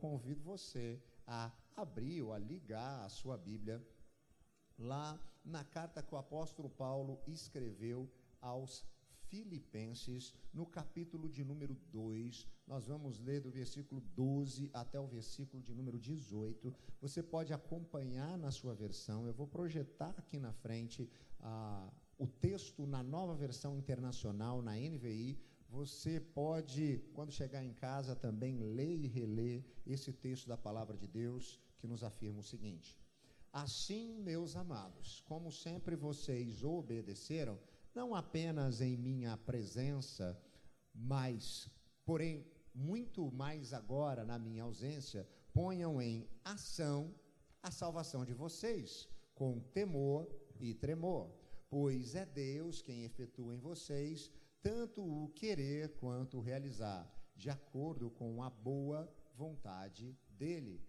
convido você a abrir ou a ligar a sua Bíblia lá na carta que o apóstolo Paulo escreveu aos Filipenses, no capítulo de número 2, nós vamos ler do versículo 12 até o versículo de número 18. Você pode acompanhar na sua versão, eu vou projetar aqui na frente ah, o texto na nova versão internacional, na NVI. Você pode, quando chegar em casa, também ler e reler esse texto da palavra de Deus que nos afirma o seguinte: Assim, meus amados, como sempre vocês obedeceram, não apenas em minha presença, mas, porém, muito mais agora na minha ausência, ponham em ação a salvação de vocês, com temor e tremor, pois é Deus quem efetua em vocês tanto o querer quanto o realizar, de acordo com a boa vontade dele.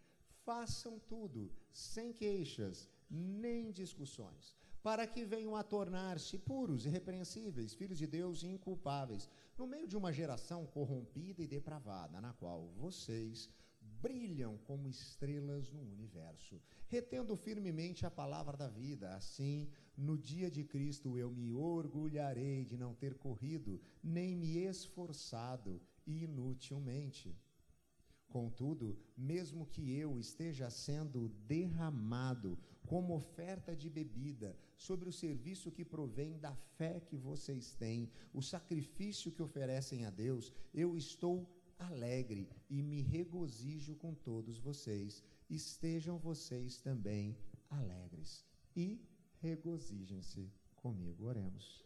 Façam tudo sem queixas nem discussões para que venham a tornar-se puros, irrepreensíveis, filhos de Deus e inculpáveis, no meio de uma geração corrompida e depravada, na qual vocês brilham como estrelas no universo, retendo firmemente a palavra da vida. Assim, no dia de Cristo eu me orgulharei de não ter corrido, nem me esforçado inutilmente. Contudo, mesmo que eu esteja sendo derramado como oferta de bebida sobre o serviço que provém da fé que vocês têm, o sacrifício que oferecem a Deus, eu estou alegre e me regozijo com todos vocês. Estejam vocês também alegres e regozijem-se comigo. Oremos.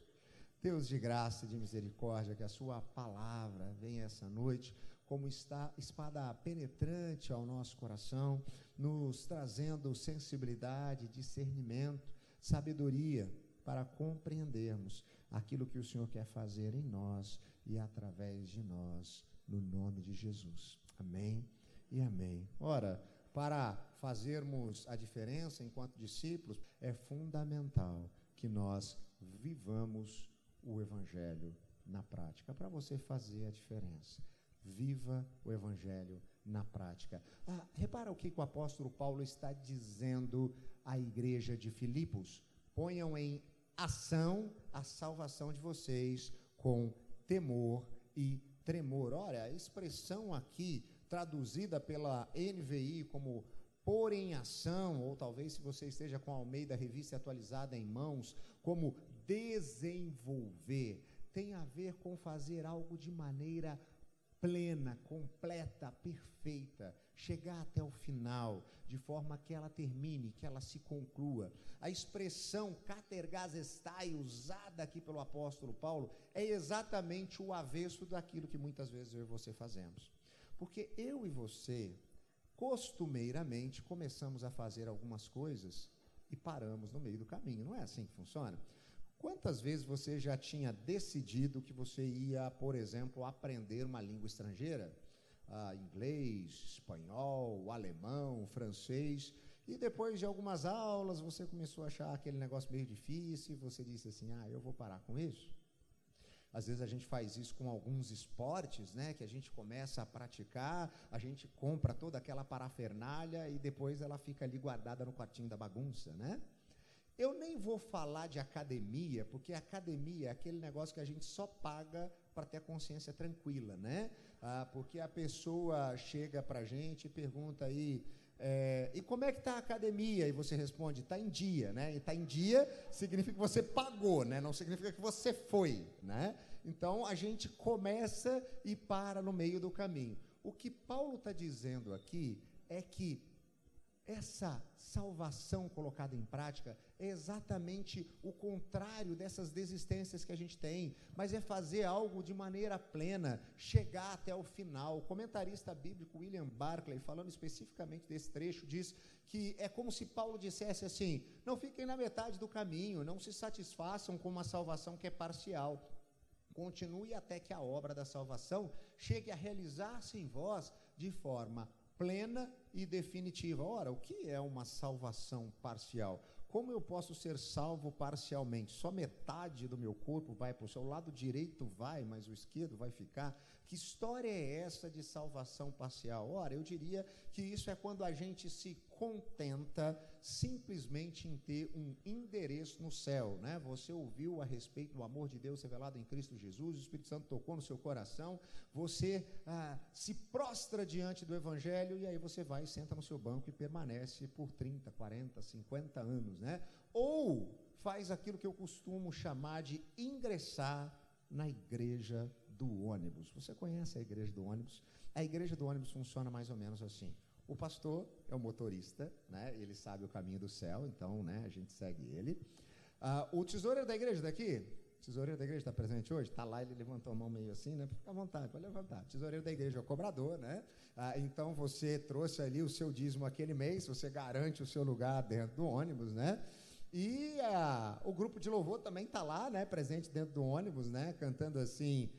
Deus de graça e de misericórdia, que a Sua palavra venha essa noite como está espada penetrante ao nosso coração, nos trazendo sensibilidade, discernimento, sabedoria para compreendermos aquilo que o Senhor quer fazer em nós e através de nós, no nome de Jesus. Amém e amém. Ora, para fazermos a diferença enquanto discípulos, é fundamental que nós vivamos o Evangelho na prática, para você fazer a diferença viva o Evangelho na prática. Ah, repara o que o apóstolo Paulo está dizendo à igreja de Filipos: ponham em ação a salvação de vocês com temor e tremor. Olha, a expressão aqui, traduzida pela NVI como pôr em ação, ou talvez se você esteja com a Almeida Revista atualizada em mãos, como desenvolver, tem a ver com fazer algo de maneira plena, completa, perfeita, chegar até o final, de forma que ela termine, que ela se conclua. A expressão catergazestai, usada aqui pelo apóstolo Paulo, é exatamente o avesso daquilo que muitas vezes eu e você fazemos. Porque eu e você, costumeiramente, começamos a fazer algumas coisas e paramos no meio do caminho. Não é assim que funciona? Quantas vezes você já tinha decidido que você ia, por exemplo, aprender uma língua estrangeira? Ah, inglês, espanhol, alemão, francês, e depois de algumas aulas você começou a achar aquele negócio meio difícil e você disse assim: ah, eu vou parar com isso? Às vezes a gente faz isso com alguns esportes, né, que a gente começa a praticar, a gente compra toda aquela parafernália e depois ela fica ali guardada no quartinho da bagunça, né? Eu nem vou falar de academia, porque academia é aquele negócio que a gente só paga para ter a consciência tranquila, né? Ah, porque a pessoa chega para a gente e pergunta aí, é, e como é que está a academia? E você responde, está em dia, né? E está em dia significa que você pagou, né? Não significa que você foi, né? Então a gente começa e para no meio do caminho. O que Paulo está dizendo aqui é que essa salvação colocada em prática é exatamente o contrário dessas desistências que a gente tem, mas é fazer algo de maneira plena, chegar até o final. O comentarista bíblico William Barclay, falando especificamente desse trecho, diz que é como se Paulo dissesse assim: não fiquem na metade do caminho, não se satisfaçam com uma salvação que é parcial. Continue até que a obra da salvação chegue a realizar-se em vós de forma plena e definitiva. Ora, o que é uma salvação parcial? como eu posso ser salvo parcialmente? Só metade do meu corpo vai para o céu, o lado direito vai, mas o esquerdo vai ficar. Que história é essa de salvação parcial? Ora, eu diria que isso é quando a gente se contenta simplesmente em ter um endereço no céu, né? Você ouviu a respeito do amor de Deus revelado em Cristo Jesus, o Espírito Santo tocou no seu coração, você ah, se prostra diante do Evangelho e aí você vai, senta no seu banco e permanece por 30, 40, 50 anos, né? Ou faz aquilo que eu costumo chamar de ingressar na igreja do ônibus. Você conhece a igreja do ônibus? A igreja do ônibus funciona mais ou menos assim. O pastor é o motorista, né? ele sabe o caminho do céu, então né, a gente segue ele. Ah, o tesoureiro da igreja daqui, tesoureiro da igreja está presente hoje? Está lá, ele levantou a mão meio assim, né? Fica à vontade, pode levantar. Tesoureiro da igreja é o cobrador, né? Ah, então você trouxe ali o seu dízimo aquele mês, você garante o seu lugar dentro do ônibus, né? E ah, o grupo de louvor também está lá, né? Presente dentro do ônibus, né? Cantando assim,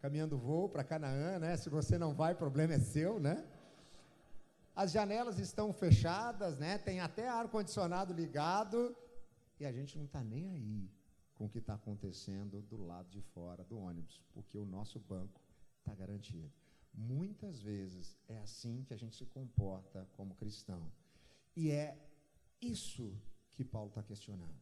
caminhando voo para Canaã, né? Se você não vai, problema é seu, né? As janelas estão fechadas, né? Tem até ar-condicionado ligado e a gente não está nem aí com o que está acontecendo do lado de fora do ônibus, porque o nosso banco está garantido. Muitas vezes é assim que a gente se comporta como cristão. E é isso que Paulo está questionando.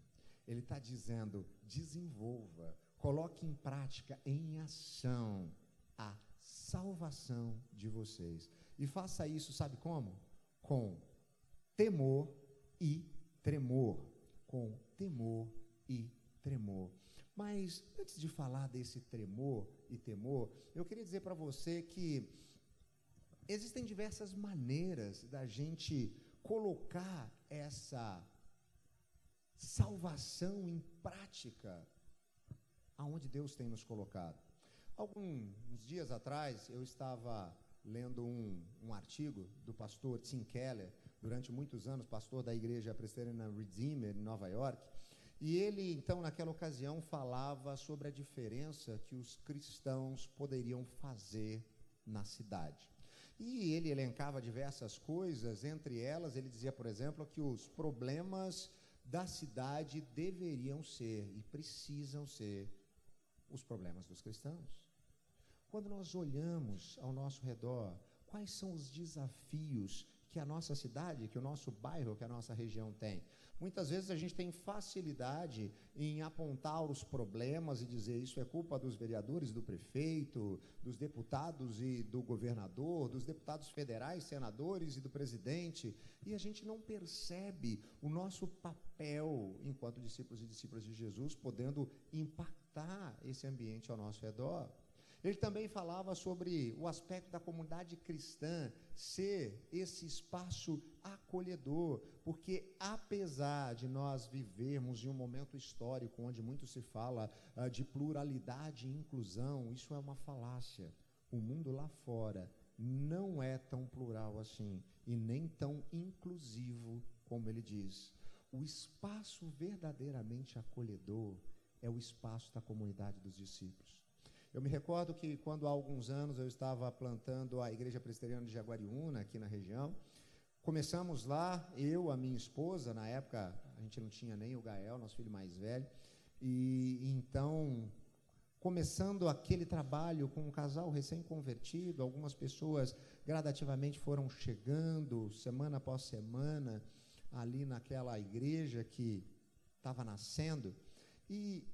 Ele está dizendo: desenvolva, coloque em prática, em ação, a salvação de vocês. E faça isso, sabe como? Com temor e tremor. Com temor e tremor. Mas antes de falar desse tremor e temor, eu queria dizer para você que existem diversas maneiras da gente colocar essa salvação em prática aonde Deus tem nos colocado. Alguns dias atrás eu estava lendo um, um artigo do pastor Tim Keller, durante muitos anos pastor da igreja presbiteriana Redeemer, em Nova York, e ele, então, naquela ocasião, falava sobre a diferença que os cristãos poderiam fazer na cidade. E ele elencava diversas coisas, entre elas, ele dizia, por exemplo, que os problemas da cidade deveriam ser e precisam ser os problemas dos cristãos. Quando nós olhamos ao nosso redor, quais são os desafios que a nossa cidade, que o nosso bairro, que a nossa região tem? Muitas vezes a gente tem facilidade em apontar os problemas e dizer isso é culpa dos vereadores, do prefeito, dos deputados e do governador, dos deputados federais, senadores e do presidente, e a gente não percebe o nosso papel enquanto discípulos e discípulas de Jesus podendo impactar esse ambiente ao nosso redor. Ele também falava sobre o aspecto da comunidade cristã ser esse espaço acolhedor, porque apesar de nós vivermos em um momento histórico onde muito se fala uh, de pluralidade e inclusão, isso é uma falácia. O mundo lá fora não é tão plural assim e nem tão inclusivo como ele diz. O espaço verdadeiramente acolhedor é o espaço da comunidade dos discípulos. Eu me recordo que quando há alguns anos eu estava plantando a Igreja Presbiteriana de Jaguariúna, aqui na região, começamos lá, eu, a minha esposa, na época a gente não tinha nem o Gael, nosso filho mais velho, e então, começando aquele trabalho com um casal recém-convertido, algumas pessoas gradativamente foram chegando, semana após semana, ali naquela igreja que estava nascendo, e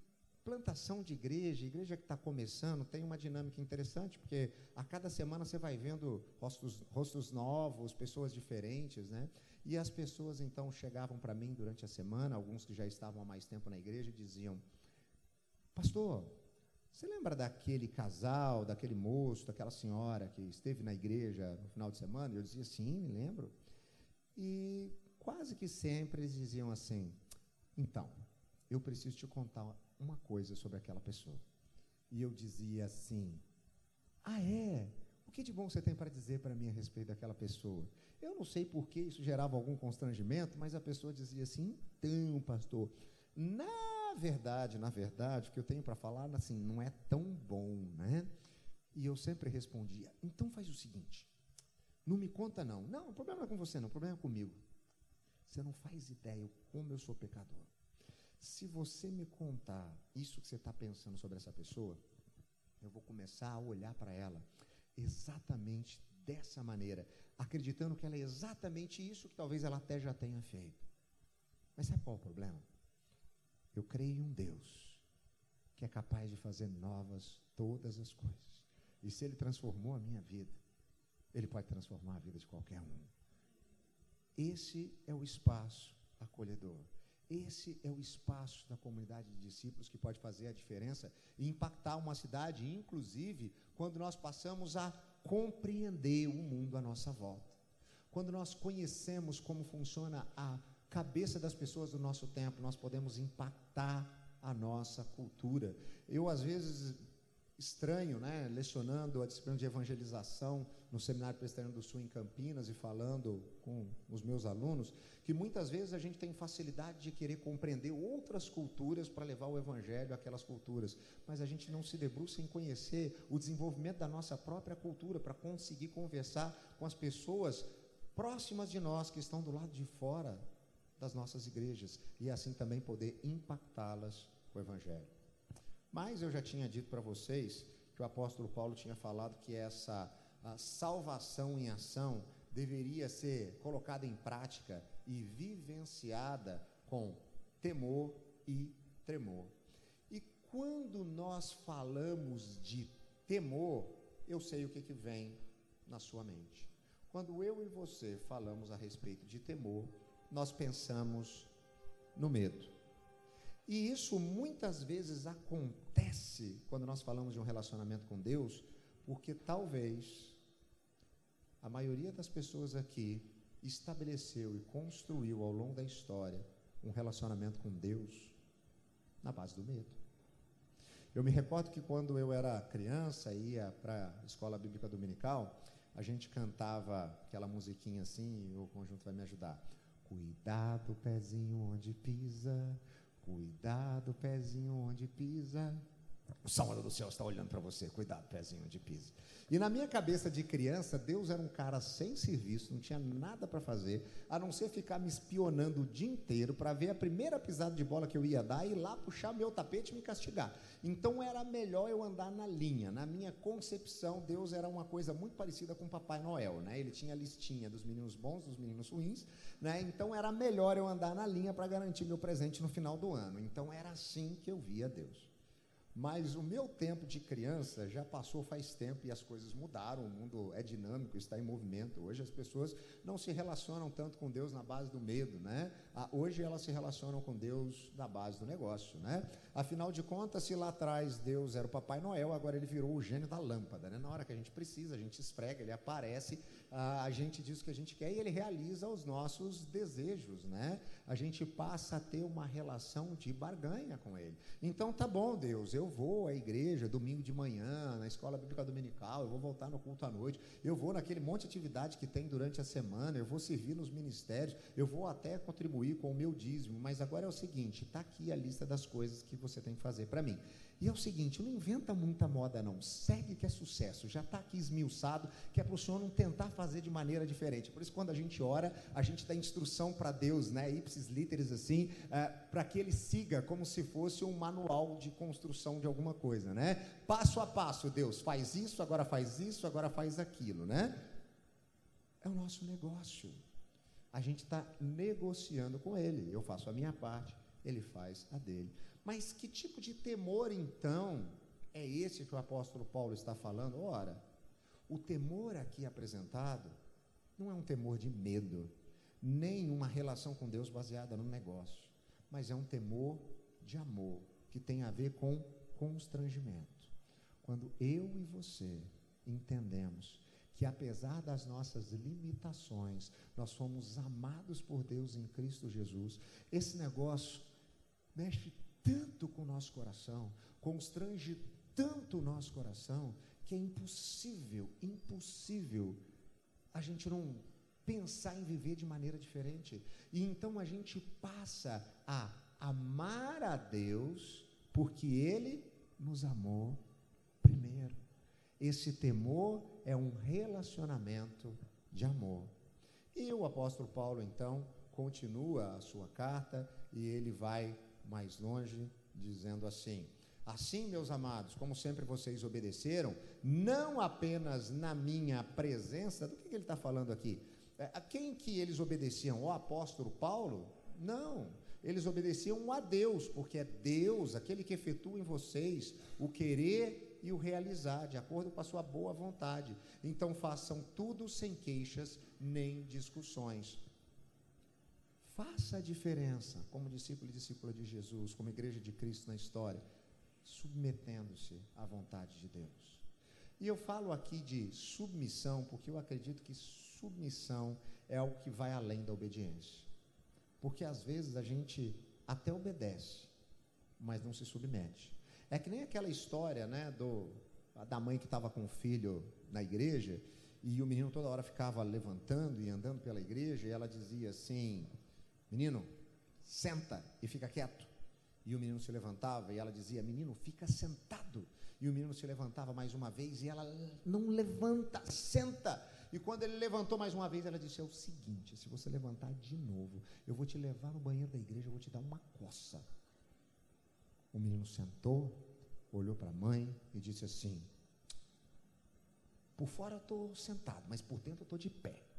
plantação de igreja, igreja que está começando, tem uma dinâmica interessante, porque a cada semana você vai vendo rostos, rostos novos, pessoas diferentes, né? E as pessoas então chegavam para mim durante a semana, alguns que já estavam há mais tempo na igreja, diziam: Pastor, você lembra daquele casal, daquele moço, daquela senhora que esteve na igreja no final de semana? Eu dizia: Sim, me lembro. E quase que sempre eles diziam assim: Então, eu preciso te contar uma coisa sobre aquela pessoa. E eu dizia assim: Ah, é? O que de bom você tem para dizer para mim a respeito daquela pessoa? Eu não sei por que isso gerava algum constrangimento, mas a pessoa dizia assim: Então, pastor, na verdade, na verdade, o que eu tenho para falar, assim, não é tão bom, né? E eu sempre respondia: Então faz o seguinte, não me conta não. Não, o problema é com você, não, o problema é comigo. Você não faz ideia como eu sou pecador. Se você me contar isso que você está pensando sobre essa pessoa, eu vou começar a olhar para ela exatamente dessa maneira, acreditando que ela é exatamente isso que talvez ela até já tenha feito. Mas sabe qual é o problema? Eu creio em um Deus que é capaz de fazer novas todas as coisas. E se Ele transformou a minha vida, Ele pode transformar a vida de qualquer um. Esse é o espaço acolhedor. Esse é o espaço da comunidade de discípulos que pode fazer a diferença e impactar uma cidade, inclusive quando nós passamos a compreender o mundo à nossa volta. Quando nós conhecemos como funciona a cabeça das pessoas do nosso tempo, nós podemos impactar a nossa cultura. Eu, às vezes, estranho, né, lecionando a disciplina de evangelização no Seminário Presbiteriano do Sul em Campinas e falando com os meus alunos, que muitas vezes a gente tem facilidade de querer compreender outras culturas para levar o evangelho àquelas culturas, mas a gente não se debruça em conhecer o desenvolvimento da nossa própria cultura para conseguir conversar com as pessoas próximas de nós que estão do lado de fora das nossas igrejas e assim também poder impactá-las com o evangelho. Mas eu já tinha dito para vocês que o apóstolo Paulo tinha falado que essa salvação em ação deveria ser colocada em prática e vivenciada com temor e tremor. E quando nós falamos de temor, eu sei o que, que vem na sua mente. Quando eu e você falamos a respeito de temor, nós pensamos no medo. E isso muitas vezes acontece quando nós falamos de um relacionamento com Deus, porque talvez a maioria das pessoas aqui estabeleceu e construiu ao longo da história um relacionamento com Deus na base do medo. Eu me recordo que quando eu era criança, ia para a escola bíblica dominical, a gente cantava aquela musiquinha assim, e o conjunto vai me ajudar. Cuidado, pezinho onde pisa, Cuidado, pezinho, onde pisa. O Salvador do céu está olhando para você. Cuidado, pezinho, onde pisa. E na minha cabeça de criança, Deus era um cara sem serviço, não tinha nada para fazer, a não ser ficar me espionando o dia inteiro para ver a primeira pisada de bola que eu ia dar e ir lá puxar meu tapete e me castigar. Então era melhor eu andar na linha. Na minha concepção, Deus era uma coisa muito parecida com Papai Noel, né? Ele tinha a listinha dos meninos bons, dos meninos ruins, né? Então era melhor eu andar na linha para garantir meu presente no final do ano. Então era assim que eu via Deus. Mas o meu tempo de criança já passou faz tempo e as coisas mudaram, o mundo é dinâmico, está em movimento. Hoje as pessoas não se relacionam tanto com Deus na base do medo, né? Ah, hoje elas se relacionam com Deus na base do negócio, né? Afinal de contas, se lá atrás Deus era o Papai Noel, agora ele virou o gênio da lâmpada, né? Na hora que a gente precisa, a gente esfrega, ele aparece, a gente diz o que a gente quer e ele realiza os nossos desejos, né? A gente passa a ter uma relação de barganha com ele. Então tá bom, Deus, eu vou à igreja domingo de manhã, na escola bíblica dominical, eu vou voltar no culto à noite, eu vou naquele monte de atividade que tem durante a semana, eu vou servir nos ministérios, eu vou até contribuir com o meu dízimo, mas agora é o seguinte, está aqui a lista das coisas que você tem que fazer para mim. E é o seguinte, não inventa muita moda não, segue que é sucesso, já está aqui esmiuçado, que é para o Senhor não tentar fazer de maneira diferente. Por isso, quando a gente ora, a gente dá instrução para Deus, né, ipsis literis assim, é, para que Ele siga como se fosse um manual de construção de alguma coisa, né? Passo a passo, Deus, faz isso, agora faz isso, agora faz aquilo, né? É o nosso negócio. A gente está negociando com Ele. Eu faço a minha parte, Ele faz a dele. Mas que tipo de temor, então, é esse que o apóstolo Paulo está falando? Ora, o temor aqui apresentado não é um temor de medo, nem uma relação com Deus baseada no negócio, mas é um temor de amor, que tem a ver com constrangimento. Quando eu e você entendemos que apesar das nossas limitações, nós somos amados por Deus em Cristo Jesus, esse negócio mexe tanto com o nosso coração, constrange tanto o nosso coração, que é impossível, impossível a gente não pensar em viver de maneira diferente. E então a gente passa a amar a Deus porque Ele nos amou primeiro. Esse temor é um relacionamento de amor. E o apóstolo Paulo, então, continua a sua carta e ele vai mais longe, dizendo assim: Assim, meus amados, como sempre vocês obedeceram, não apenas na minha presença, do que, que ele está falando aqui? É, a quem que eles obedeciam? O apóstolo Paulo? Não, eles obedeciam a Deus, porque é Deus aquele que efetua em vocês o querer e o realizar, de acordo com a sua boa vontade. Então façam tudo sem queixas nem discussões. Faça a diferença como discípulo e discípula de Jesus, como igreja de Cristo na história submetendo-se à vontade de Deus. E eu falo aqui de submissão porque eu acredito que submissão é algo que vai além da obediência. Porque às vezes a gente até obedece, mas não se submete. É que nem aquela história, né, do da mãe que estava com o filho na igreja e o menino toda hora ficava levantando e andando pela igreja e ela dizia assim: "Menino, senta e fica quieto". E o menino se levantava e ela dizia: Menino, fica sentado. E o menino se levantava mais uma vez e ela não levanta, senta. E quando ele levantou mais uma vez, ela disse: É o seguinte: se você levantar de novo, eu vou te levar no banheiro da igreja, eu vou te dar uma coça. O menino sentou, olhou para a mãe e disse assim: Por fora eu estou sentado, mas por dentro eu estou de pé.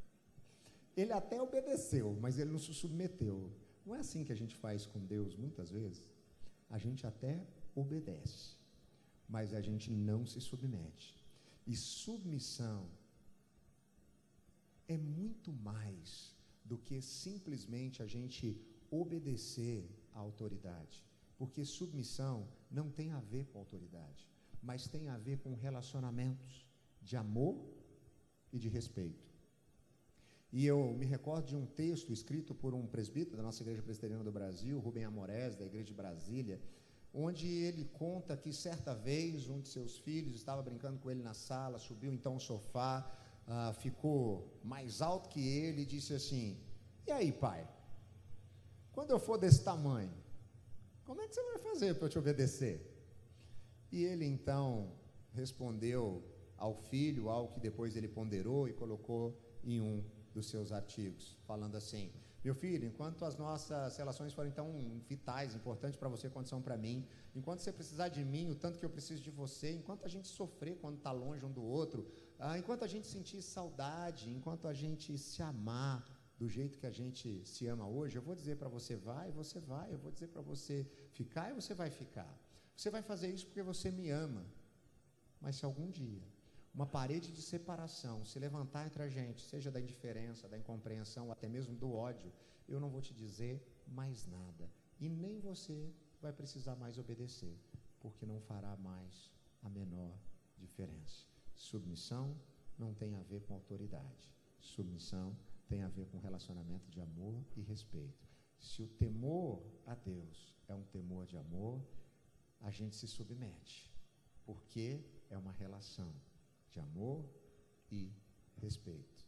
Ele até obedeceu, mas ele não se submeteu. Não é assim que a gente faz com Deus muitas vezes? a gente até obedece, mas a gente não se submete. E submissão é muito mais do que simplesmente a gente obedecer à autoridade. Porque submissão não tem a ver com autoridade, mas tem a ver com relacionamentos de amor e de respeito. E eu me recordo de um texto escrito por um presbítero da nossa Igreja Presbiteriana do Brasil, Rubem Amorés, da Igreja de Brasília, onde ele conta que certa vez um de seus filhos estava brincando com ele na sala, subiu então ao sofá, uh, ficou mais alto que ele e disse assim: E aí, pai? Quando eu for desse tamanho, como é que você vai fazer para eu te obedecer? E ele então respondeu ao filho algo que depois ele ponderou e colocou em um dos seus artigos, falando assim: Meu filho, enquanto as nossas relações forem tão vitais, importantes para você quanto são para mim, enquanto você precisar de mim, o tanto que eu preciso de você, enquanto a gente sofrer quando está longe um do outro, ah, enquanto a gente sentir saudade, enquanto a gente se amar do jeito que a gente se ama hoje, eu vou dizer para você vai, você vai, eu vou dizer para você ficar e você vai ficar. Você vai fazer isso porque você me ama. Mas se algum dia uma parede de separação se levantar entre a gente, seja da indiferença, da incompreensão, até mesmo do ódio, eu não vou te dizer mais nada. E nem você vai precisar mais obedecer, porque não fará mais a menor diferença. Submissão não tem a ver com autoridade. Submissão tem a ver com relacionamento de amor e respeito. Se o temor a Deus é um temor de amor, a gente se submete, porque é uma relação de amor e respeito.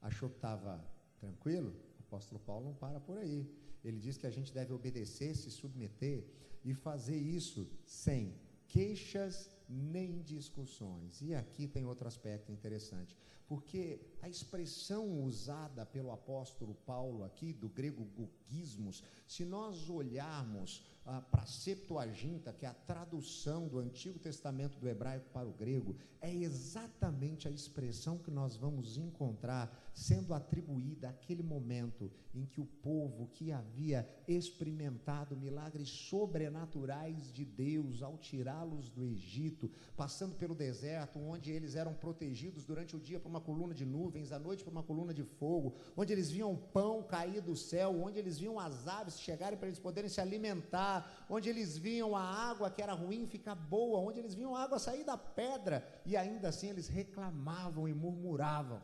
Achou que estava tranquilo? O apóstolo Paulo não para por aí. Ele diz que a gente deve obedecer, se submeter e fazer isso sem queixas nem discussões. E aqui tem outro aspecto interessante, porque a expressão usada pelo apóstolo Paulo aqui, do grego gugismos, se nós olharmos ah, para a Septuaginta, que é a tradução do Antigo Testamento do hebraico para o grego, é exatamente a expressão que nós vamos encontrar sendo atribuída àquele momento em que o povo que havia experimentado milagres sobrenaturais de Deus ao tirá-los do Egito, passando pelo deserto, onde eles eram protegidos durante o dia por uma coluna de nuvens, à noite por uma coluna de fogo, onde eles viam o pão cair do céu, onde eles viam as aves chegarem para eles poderem se alimentar onde eles viam a água que era ruim ficar boa, onde eles viam a água sair da pedra e ainda assim eles reclamavam e murmuravam.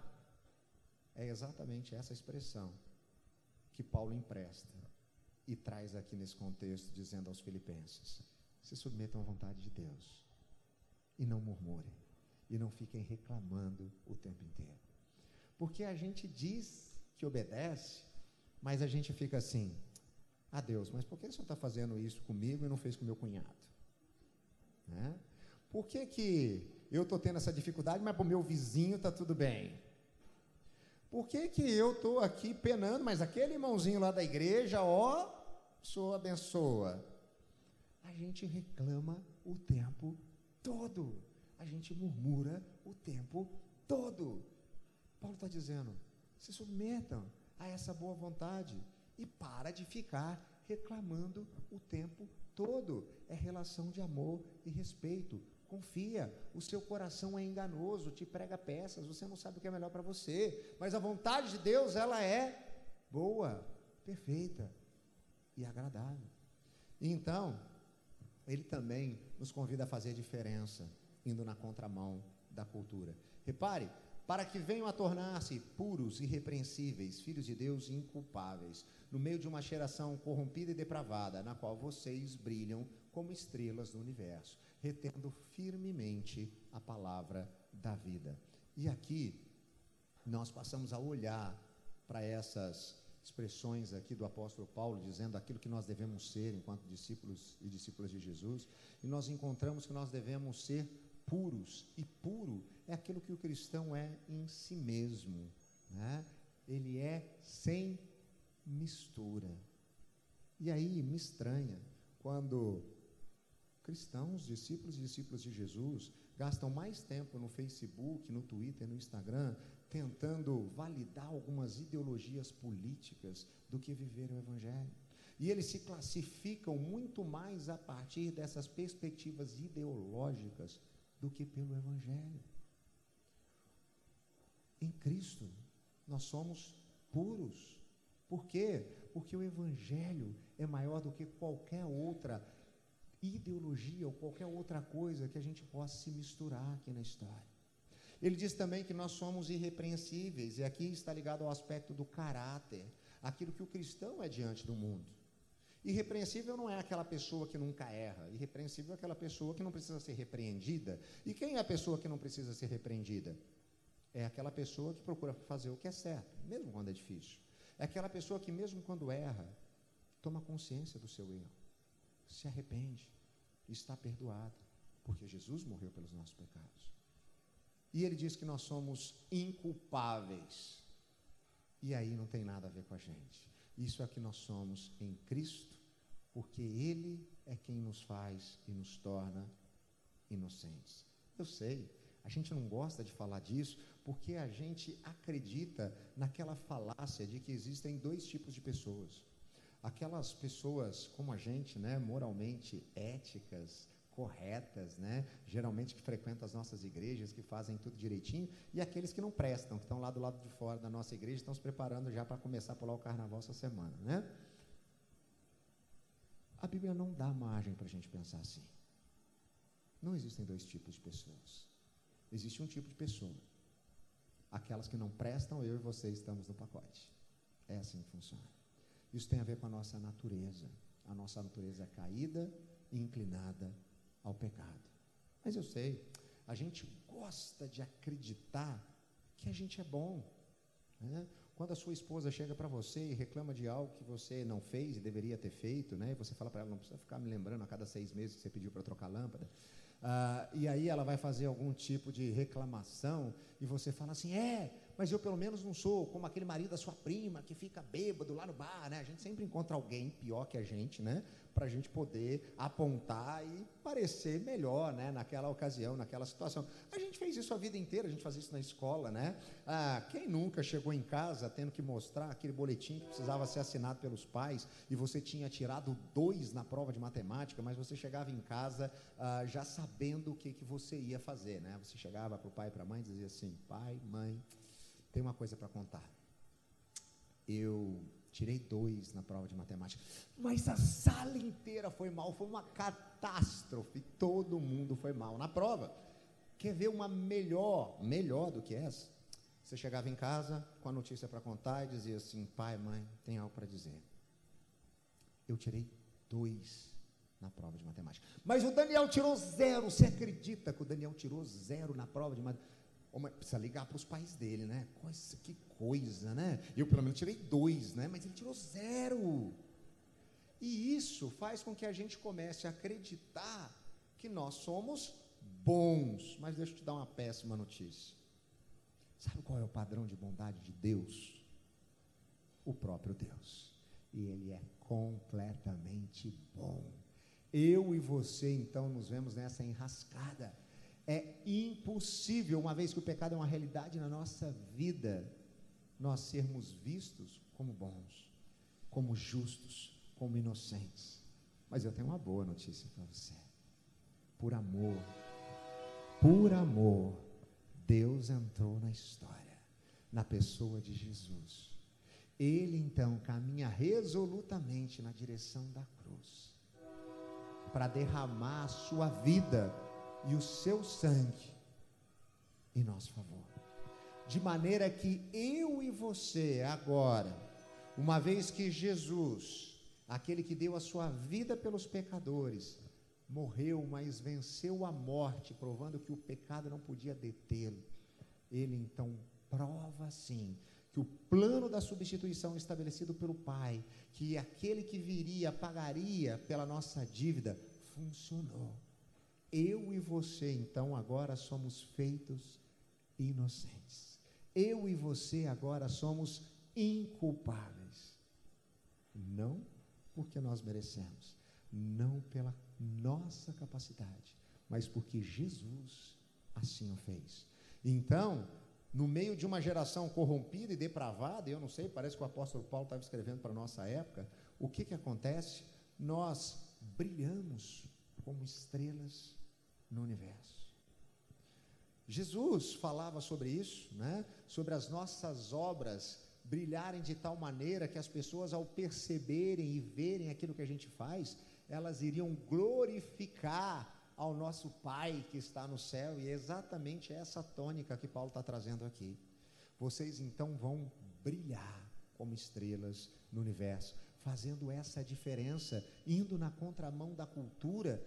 É exatamente essa expressão que Paulo empresta e traz aqui nesse contexto, dizendo aos Filipenses: se submetam à vontade de Deus e não murmurem e não fiquem reclamando o tempo inteiro. Porque a gente diz que obedece, mas a gente fica assim: a Deus, mas por que o senhor está fazendo isso comigo e não fez com meu cunhado? Né? Por que, que eu estou tendo essa dificuldade, mas para o meu vizinho está tudo bem? Por que, que eu estou aqui penando, mas aquele irmãozinho lá da igreja, ó, sou abençoa? A gente reclama o tempo todo. A gente murmura o tempo todo. Paulo está dizendo: se submetam a essa boa vontade e para de ficar reclamando o tempo todo. É relação de amor e respeito. Confia, o seu coração é enganoso, te prega peças, você não sabe o que é melhor para você, mas a vontade de Deus, ela é boa, perfeita e agradável. Então, ele também nos convida a fazer diferença, indo na contramão da cultura. Repare, para que venham a tornar-se puros, irrepreensíveis, filhos de Deus inculpáveis, no meio de uma geração corrompida e depravada, na qual vocês brilham como estrelas do universo, retendo firmemente a palavra da vida. E aqui nós passamos a olhar para essas expressões aqui do apóstolo Paulo dizendo aquilo que nós devemos ser enquanto discípulos e discípulas de Jesus, e nós encontramos que nós devemos ser puros, e puro é aquilo que o cristão é em si mesmo, né? ele é sem mistura. E aí me estranha quando cristãos, discípulos e discípulas de Jesus, gastam mais tempo no Facebook, no Twitter, no Instagram, tentando validar algumas ideologias políticas do que viver o Evangelho. E eles se classificam muito mais a partir dessas perspectivas ideológicas do que pelo Evangelho. Em Cristo, nós somos puros. Por quê? Porque o Evangelho é maior do que qualquer outra ideologia ou qualquer outra coisa que a gente possa se misturar aqui na história. Ele diz também que nós somos irrepreensíveis, e aqui está ligado ao aspecto do caráter, aquilo que o cristão é diante do mundo. Irrepreensível não é aquela pessoa que nunca erra, irrepreensível é aquela pessoa que não precisa ser repreendida. E quem é a pessoa que não precisa ser repreendida? É aquela pessoa que procura fazer o que é certo, mesmo quando é difícil. É aquela pessoa que, mesmo quando erra, toma consciência do seu erro, se arrepende e está perdoado, porque Jesus morreu pelos nossos pecados. E ele diz que nós somos inculpáveis. E aí não tem nada a ver com a gente. Isso é que nós somos em Cristo, porque Ele é quem nos faz e nos torna inocentes. Eu sei, a gente não gosta de falar disso, porque a gente acredita naquela falácia de que existem dois tipos de pessoas. Aquelas pessoas como a gente, né, moralmente éticas, corretas, né? Geralmente que frequentam as nossas igrejas, que fazem tudo direitinho, e aqueles que não prestam, que estão lá do lado de fora da nossa igreja, estão se preparando já para começar a pular o carnaval essa semana, né? A Bíblia não dá margem para a gente pensar assim. Não existem dois tipos de pessoas. Existe um tipo de pessoa. Aquelas que não prestam, eu e você estamos no pacote. É assim que funciona. Isso tem a ver com a nossa natureza. A nossa natureza é caída e inclinada ao pecado. Mas eu sei, a gente gosta de acreditar que a gente é bom. Né? Quando a sua esposa chega para você e reclama de algo que você não fez e deveria ter feito, né? e você fala para ela, não precisa ficar me lembrando a cada seis meses que você pediu para trocar lâmpada. Ah, e aí ela vai fazer algum tipo de reclamação e você fala assim: é, mas eu pelo menos não sou como aquele marido da sua prima que fica bêbado lá no bar, né? A gente sempre encontra alguém pior que a gente, né? Para a gente poder apontar e parecer melhor, né, naquela ocasião, naquela situação. A gente fez isso a vida inteira, a gente fazia isso na escola, né? Ah, quem nunca chegou em casa tendo que mostrar aquele boletim que precisava ser assinado pelos pais e você tinha tirado dois na prova de matemática, mas você chegava em casa ah, já sabendo o que, que você ia fazer, né? Você chegava para o pai e para a mãe e dizia assim, pai, mãe, tem uma coisa para contar. Eu Tirei dois na prova de matemática. Mas a sala inteira foi mal, foi uma catástrofe. Todo mundo foi mal na prova. Quer ver uma melhor, melhor do que essa? Você chegava em casa com a notícia para contar e dizia assim: pai, mãe, tem algo para dizer. Eu tirei dois na prova de matemática. Mas o Daniel tirou zero. Você acredita que o Daniel tirou zero na prova de matemática? Precisa ligar para os pais dele, né? Coisa, que coisa, né? Eu pelo menos tirei dois, né? Mas ele tirou zero. E isso faz com que a gente comece a acreditar que nós somos bons. Mas deixa eu te dar uma péssima notícia. Sabe qual é o padrão de bondade de Deus? O próprio Deus. E Ele é completamente bom. Eu e você, então, nos vemos nessa enrascada. É impossível, uma vez que o pecado é uma realidade na nossa vida, nós sermos vistos como bons, como justos, como inocentes. Mas eu tenho uma boa notícia para você. Por amor, por amor, Deus entrou na história, na pessoa de Jesus. Ele então caminha resolutamente na direção da cruz, para derramar a sua vida e o seu sangue em nosso favor. De maneira que eu e você, agora, uma vez que Jesus, aquele que deu a sua vida pelos pecadores, morreu, mas venceu a morte, provando que o pecado não podia detê-lo. Ele então prova assim que o plano da substituição estabelecido pelo Pai, que aquele que viria pagaria pela nossa dívida, funcionou. Eu e você, então, agora somos feitos inocentes. Eu e você agora somos inculpáveis. Não porque nós merecemos, não pela nossa capacidade, mas porque Jesus assim o fez. Então, no meio de uma geração corrompida e depravada, eu não sei, parece que o apóstolo Paulo estava escrevendo para a nossa época, o que, que acontece? Nós brilhamos como estrelas no universo. Jesus falava sobre isso, né? sobre as nossas obras brilharem de tal maneira que as pessoas, ao perceberem e verem aquilo que a gente faz, elas iriam glorificar ao nosso Pai que está no céu, e é exatamente essa tônica que Paulo está trazendo aqui. Vocês então vão brilhar como estrelas no universo, fazendo essa diferença, indo na contramão da cultura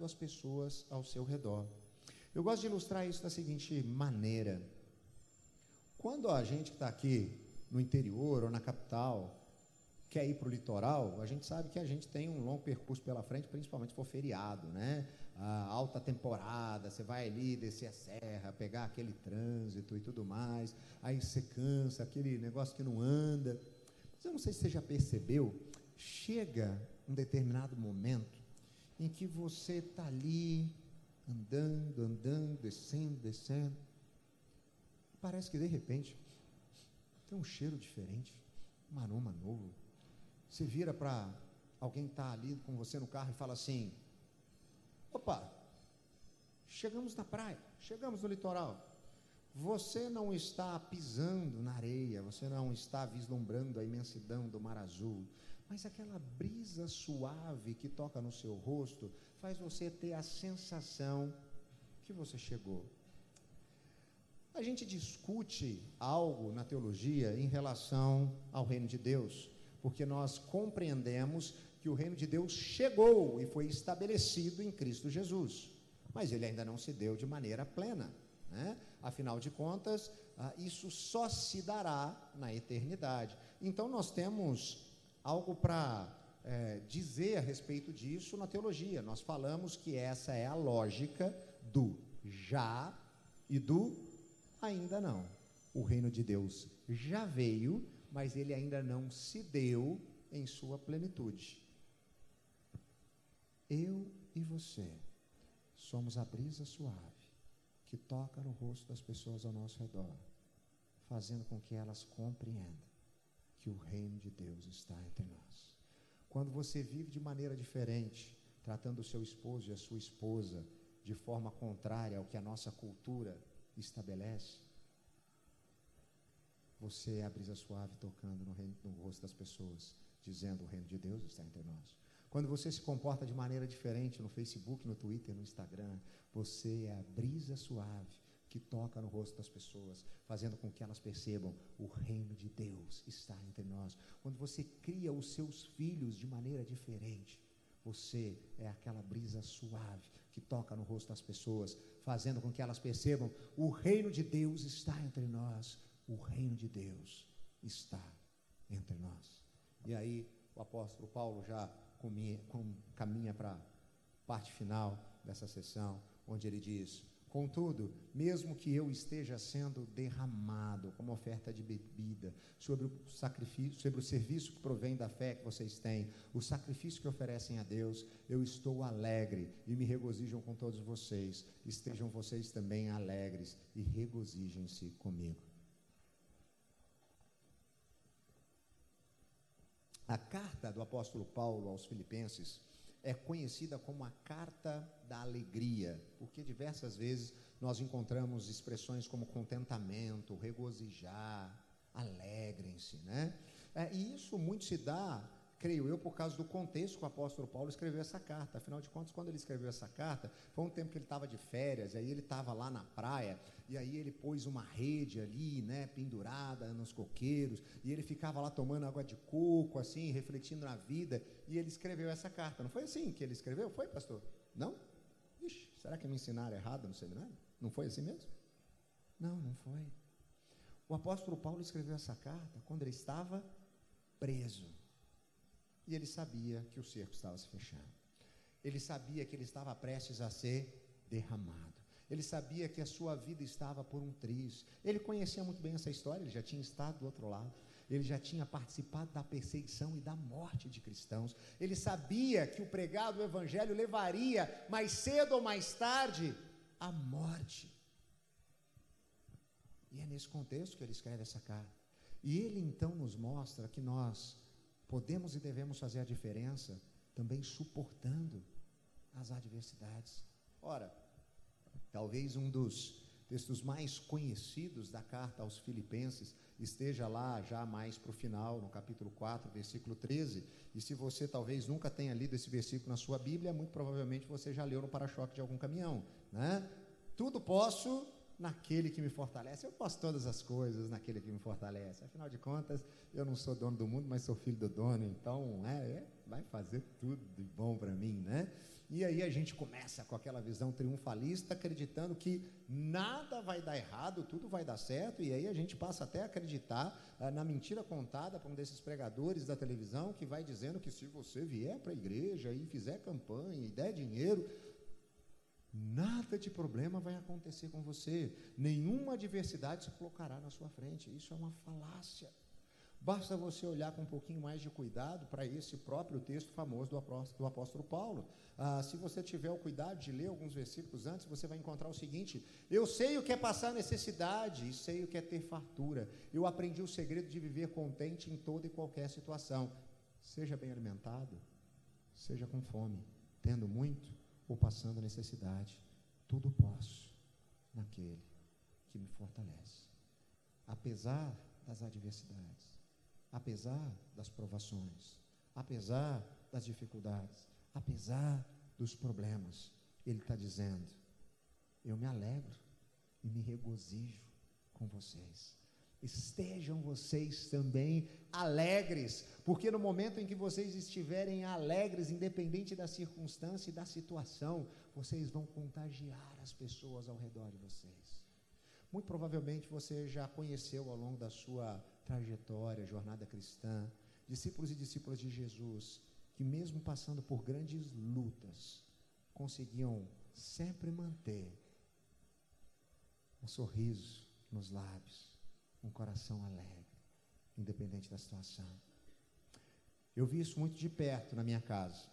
contagiando as pessoas ao seu redor. Eu gosto de ilustrar isso da seguinte maneira: quando a gente que está aqui no interior ou na capital quer ir para o litoral, a gente sabe que a gente tem um longo percurso pela frente, principalmente se for feriado, né? A alta temporada, você vai ali descer a serra, pegar aquele trânsito e tudo mais, aí você cansa, aquele negócio que não anda. Mas eu não sei se você já percebeu, chega um determinado momento em que você está ali, andando, andando, descendo, descendo. Parece que de repente tem um cheiro diferente, um aroma novo. Você vira para alguém que está ali com você no carro e fala assim: opa, chegamos na praia, chegamos no litoral. Você não está pisando na areia, você não está vislumbrando a imensidão do mar azul, mas aquela brisa suave que toca no seu rosto faz você ter a sensação que você chegou. A gente discute algo na teologia em relação ao reino de Deus porque nós compreendemos que o reino de Deus chegou e foi estabelecido em Cristo Jesus, mas ele ainda não se deu de maneira plena. Né? Afinal de contas, ah, isso só se dará na eternidade. Então, nós temos algo para é, dizer a respeito disso na teologia. Nós falamos que essa é a lógica do já e do ainda não. O reino de Deus já veio, mas ele ainda não se deu em sua plenitude. Eu e você somos a brisa suave que toca no rosto das pessoas ao nosso redor, fazendo com que elas compreendam que o reino de Deus está entre nós. Quando você vive de maneira diferente, tratando o seu esposo e a sua esposa de forma contrária ao que a nossa cultura estabelece, você é a brisa suave tocando no, reino, no rosto das pessoas, dizendo o reino de Deus está entre nós. Quando você se comporta de maneira diferente no Facebook, no Twitter, no Instagram, você é a brisa suave que toca no rosto das pessoas, fazendo com que elas percebam o reino de Deus está entre nós. Quando você cria os seus filhos de maneira diferente, você é aquela brisa suave que toca no rosto das pessoas, fazendo com que elas percebam o reino de Deus está entre nós o reino de Deus está entre nós. E aí o apóstolo Paulo já caminha para a parte final dessa sessão, onde ele diz: Contudo, mesmo que eu esteja sendo derramado como oferta de bebida sobre o sacrifício, sobre o serviço que provém da fé que vocês têm, o sacrifício que oferecem a Deus, eu estou alegre e me regozijam com todos vocês. Estejam vocês também alegres e regozijem-se comigo. A carta do apóstolo Paulo aos Filipenses é conhecida como a carta da alegria, porque diversas vezes nós encontramos expressões como contentamento, regozijar, alegrem-se, né? É, e isso muito se dá, creio eu, por causa do contexto que o apóstolo Paulo escreveu essa carta. Afinal de contas, quando ele escreveu essa carta, foi um tempo que ele estava de férias, e aí ele estava lá na praia, e aí ele pôs uma rede ali, né, pendurada nos coqueiros, e ele ficava lá tomando água de coco, assim, refletindo na vida, e ele escreveu essa carta. Não foi assim que ele escreveu? Foi, pastor? Não? Ixi, será que me ensinaram errado no seminário? Não foi assim mesmo? Não, não foi. O apóstolo Paulo escreveu essa carta quando ele estava preso. E ele sabia que o cerco estava se fechando. Ele sabia que ele estava prestes a ser derramado. Ele sabia que a sua vida estava por um triz. Ele conhecia muito bem essa história, ele já tinha estado do outro lado. Ele já tinha participado da perseguição e da morte de cristãos. Ele sabia que o pregado do evangelho levaria, mais cedo ou mais tarde, à morte. E é nesse contexto que ele escreve essa carta. E ele então nos mostra que nós podemos e devemos fazer a diferença também suportando as adversidades. Ora, Talvez um dos textos mais conhecidos da carta aos Filipenses esteja lá já mais para o final, no capítulo 4, versículo 13. E se você talvez nunca tenha lido esse versículo na sua Bíblia, muito provavelmente você já leu no para-choque de algum caminhão. Né? Tudo posso naquele que me fortalece. Eu posso todas as coisas naquele que me fortalece. Afinal de contas, eu não sou dono do mundo, mas sou filho do dono, então é, é vai fazer tudo de bom para mim, né? E aí a gente começa com aquela visão triunfalista, acreditando que nada vai dar errado, tudo vai dar certo, e aí a gente passa até a acreditar ah, na mentira contada por um desses pregadores da televisão que vai dizendo que se você vier para a igreja e fizer campanha e der dinheiro, nada de problema vai acontecer com você, nenhuma adversidade se colocará na sua frente. Isso é uma falácia. Basta você olhar com um pouquinho mais de cuidado para esse próprio texto famoso do apóstolo, Paulo. Ah, se você tiver o cuidado de ler alguns versículos antes, você vai encontrar o seguinte: Eu sei o que é passar necessidade e sei o que é ter fartura. Eu aprendi o segredo de viver contente em toda e qualquer situação. Seja bem alimentado, seja com fome, tendo muito ou passando necessidade. Tudo posso naquele que me fortalece. Apesar das adversidades apesar das provações, apesar das dificuldades, apesar dos problemas. Ele está dizendo: Eu me alegro e me regozijo com vocês. Estejam vocês também alegres, porque no momento em que vocês estiverem alegres, independente da circunstância e da situação, vocês vão contagiar as pessoas ao redor de vocês. Muito provavelmente você já conheceu ao longo da sua trajetória, jornada cristã, discípulos e discípulas de Jesus, que mesmo passando por grandes lutas, conseguiam sempre manter um sorriso nos lábios, um coração alegre, independente da situação. Eu vi isso muito de perto na minha casa.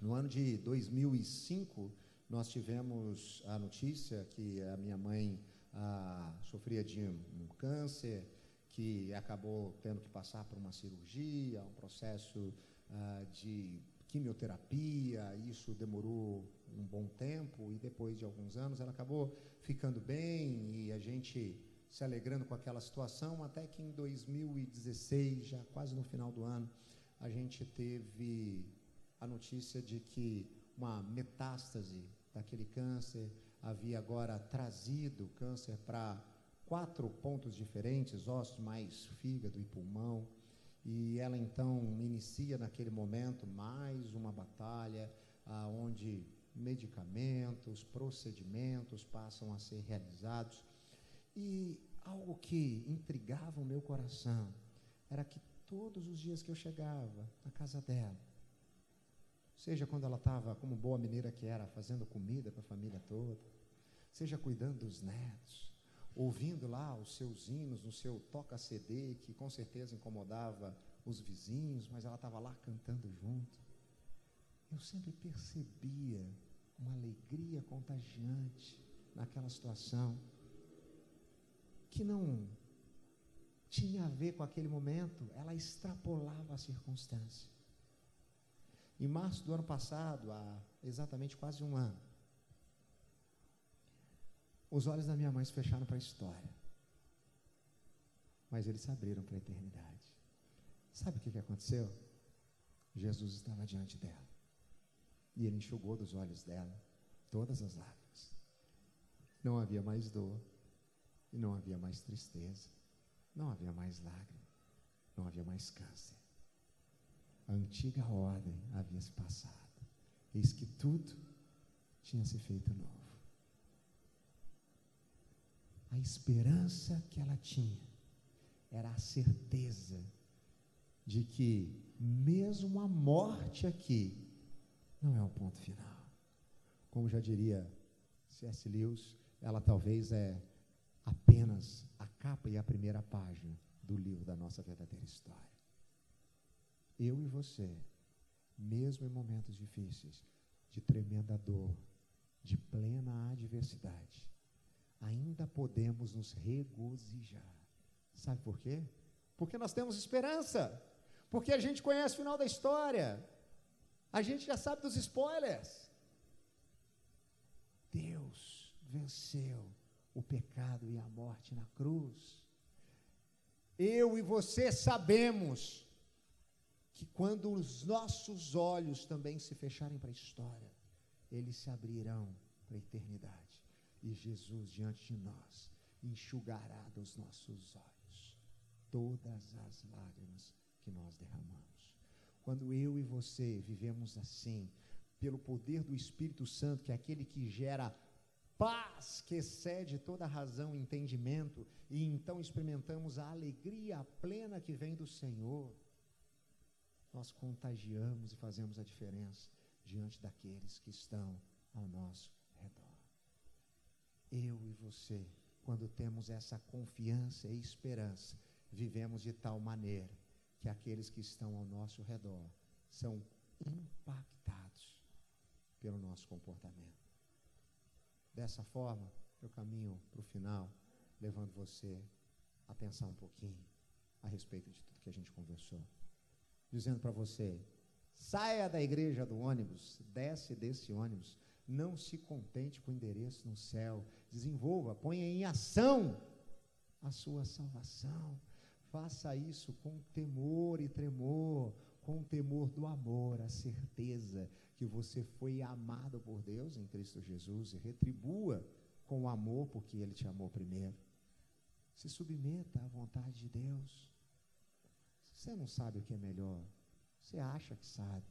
No ano de 2005, nós tivemos a notícia que a minha mãe ah, sofria de um câncer que acabou tendo que passar por uma cirurgia, um processo ah, de quimioterapia, isso demorou um bom tempo e depois de alguns anos ela acabou ficando bem e a gente se alegrando com aquela situação, até que em 2016, já quase no final do ano, a gente teve a notícia de que uma metástase daquele câncer havia agora trazido o câncer para quatro pontos diferentes, ossos mais fígado e pulmão, e ela então inicia naquele momento mais uma batalha onde medicamentos, procedimentos passam a ser realizados. E algo que intrigava o meu coração era que todos os dias que eu chegava na casa dela, seja quando ela estava, como boa mineira que era, fazendo comida para a família toda, seja cuidando dos netos, ouvindo lá os seus hinos no seu toca-CD, que com certeza incomodava os vizinhos, mas ela estava lá cantando junto. Eu sempre percebia uma alegria contagiante naquela situação, que não tinha a ver com aquele momento, ela extrapolava a circunstância. Em março do ano passado, há exatamente quase um ano, os olhos da minha mãe se fecharam para a história, mas eles se abriram para a eternidade. Sabe o que, que aconteceu? Jesus estava diante dela e ele enxugou dos olhos dela todas as lágrimas. Não havia mais dor e não havia mais tristeza, não havia mais lágrima, não havia mais câncer. A antiga ordem havia se passado. Eis que tudo tinha se feito novo. A esperança que ela tinha era a certeza de que, mesmo a morte aqui, não é o ponto final. Como já diria C.S. Lewis, ela talvez é apenas a capa e a primeira página do livro da nossa verdadeira história. Eu e você, mesmo em momentos difíceis, de tremenda dor, de plena adversidade, ainda podemos nos regozijar. Sabe por quê? Porque nós temos esperança. Porque a gente conhece o final da história. A gente já sabe dos spoilers. Deus venceu o pecado e a morte na cruz. Eu e você sabemos que quando os nossos olhos também se fecharem para a história, eles se abrirão para a eternidade. E Jesus diante de nós enxugará dos nossos olhos todas as lágrimas que nós derramamos. Quando eu e você vivemos assim, pelo poder do Espírito Santo, que é aquele que gera paz que excede toda razão e entendimento, e então experimentamos a alegria plena que vem do Senhor, nós contagiamos e fazemos a diferença diante daqueles que estão ao nosso redor. Eu e você, quando temos essa confiança e esperança, vivemos de tal maneira que aqueles que estão ao nosso redor são impactados pelo nosso comportamento. Dessa forma, eu caminho para o final, levando você a pensar um pouquinho a respeito de tudo que a gente conversou. Dizendo para você: saia da igreja do ônibus, desce desse ônibus, não se contente com o endereço no céu, desenvolva, ponha em ação a sua salvação. Faça isso com temor e tremor, com o temor do amor, a certeza que você foi amado por Deus em Cristo Jesus e retribua com o amor porque Ele te amou primeiro. Se submeta à vontade de Deus. Você não sabe o que é melhor, você acha que sabe.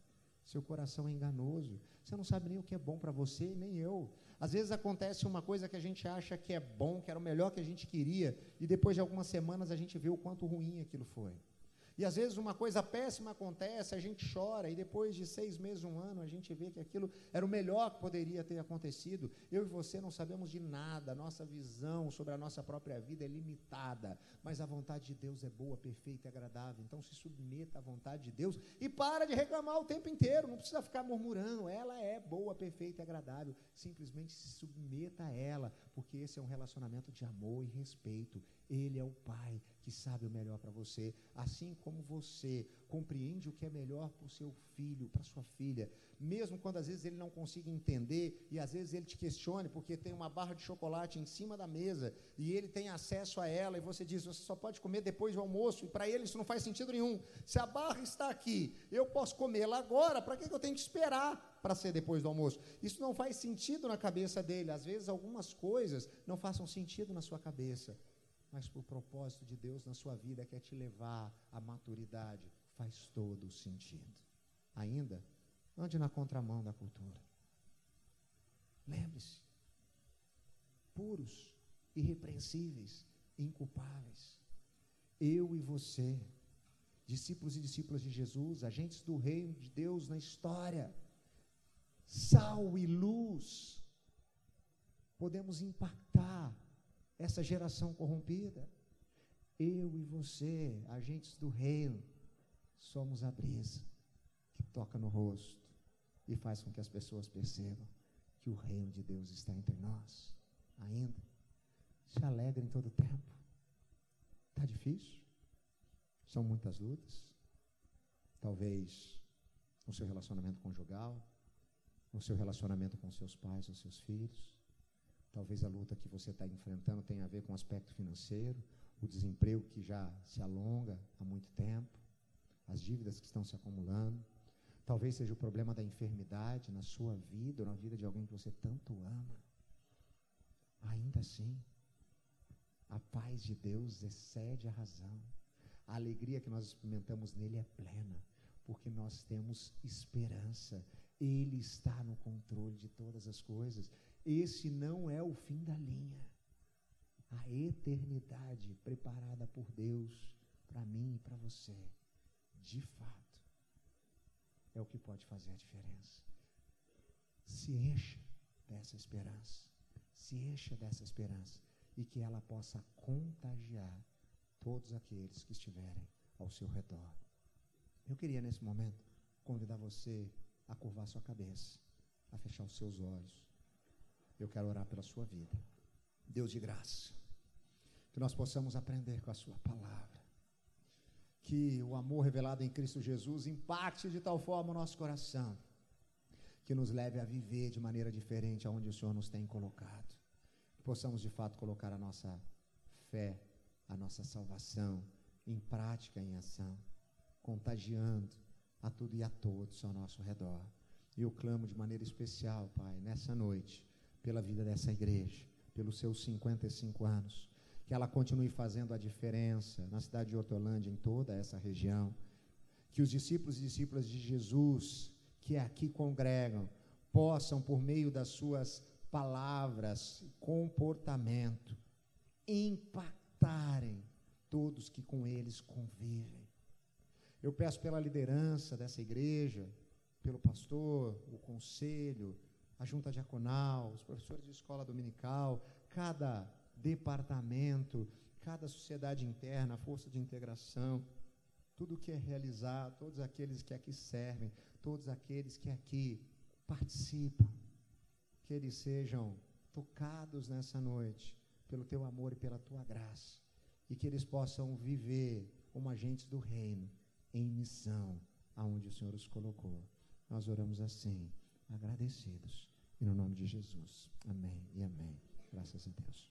Seu coração é enganoso. Você não sabe nem o que é bom para você, nem eu. Às vezes acontece uma coisa que a gente acha que é bom, que era o melhor que a gente queria, e depois de algumas semanas a gente vê o quanto ruim aquilo foi. E às vezes uma coisa péssima acontece, a gente chora, e depois de seis meses, um ano, a gente vê que aquilo era o melhor que poderia ter acontecido. Eu e você não sabemos de nada, nossa visão sobre a nossa própria vida é limitada, mas a vontade de Deus é boa, perfeita e agradável. Então se submeta à vontade de Deus e para de reclamar o tempo inteiro, não precisa ficar murmurando, ela é boa, perfeita e agradável. Simplesmente se submeta a ela, porque esse é um relacionamento de amor e respeito. Ele é o Pai que sabe o melhor para você, assim como você compreende o que é melhor para o seu filho, para sua filha, mesmo quando às vezes ele não consiga entender e às vezes ele te questione porque tem uma barra de chocolate em cima da mesa e ele tem acesso a ela e você diz você só pode comer depois do almoço e para ele isso não faz sentido nenhum. Se a barra está aqui, eu posso comê-la agora, para que eu tenho que esperar para ser depois do almoço? Isso não faz sentido na cabeça dele. Às vezes algumas coisas não façam sentido na sua cabeça mas por propósito de Deus na sua vida quer te levar à maturidade, faz todo o sentido. Ainda, ande na contramão da cultura. Lembre-se, puros, irrepreensíveis, inculpáveis. Eu e você, discípulos e discípulas de Jesus, agentes do reino de Deus na história, sal e luz. podemos impactar essa geração corrompida. Eu e você, agentes do reino, somos a brisa que toca no rosto e faz com que as pessoas percebam que o reino de Deus está entre nós ainda. Se alegra em todo tempo. Está difícil? São muitas lutas. Talvez no seu relacionamento conjugal, no seu relacionamento com seus pais ou seus filhos. Talvez a luta que você está enfrentando tenha a ver com o aspecto financeiro, o desemprego que já se alonga há muito tempo, as dívidas que estão se acumulando. Talvez seja o problema da enfermidade na sua vida ou na vida de alguém que você tanto ama. Ainda assim, a paz de Deus excede a razão. A alegria que nós experimentamos nele é plena, porque nós temos esperança. Ele está no controle de todas as coisas. Esse não é o fim da linha. A eternidade preparada por Deus para mim e para você, de fato, é o que pode fazer a diferença. Se encha dessa esperança. Se encha dessa esperança e que ela possa contagiar todos aqueles que estiverem ao seu redor. Eu queria nesse momento convidar você a curvar sua cabeça, a fechar os seus olhos. Eu quero orar pela sua vida. Deus de graça, que nós possamos aprender com a sua palavra. Que o amor revelado em Cristo Jesus impacte de tal forma o nosso coração, que nos leve a viver de maneira diferente aonde o Senhor nos tem colocado possamos de fato colocar a nossa fé, a nossa salvação em prática, em ação, contagiando a tudo e a todos ao nosso redor. E eu clamo de maneira especial, Pai, nessa noite, pela vida dessa igreja, pelos seus 55 anos, que ela continue fazendo a diferença na cidade de Hortolândia, em toda essa região. Que os discípulos e discípulas de Jesus que aqui congregam possam, por meio das suas palavras, comportamento, impactarem todos que com eles convivem. Eu peço pela liderança dessa igreja, pelo pastor, o conselho, a junta diaconal, os professores de escola dominical, cada departamento, cada sociedade interna, a força de integração, tudo que é realizado, todos aqueles que aqui servem, todos aqueles que aqui participam que eles sejam tocados nessa noite pelo teu amor e pela tua graça, e que eles possam viver como agentes do reino em missão aonde o Senhor os colocou. Nós oramos assim, agradecidos. E no nome de Jesus. Amém e amém. Graças a Deus.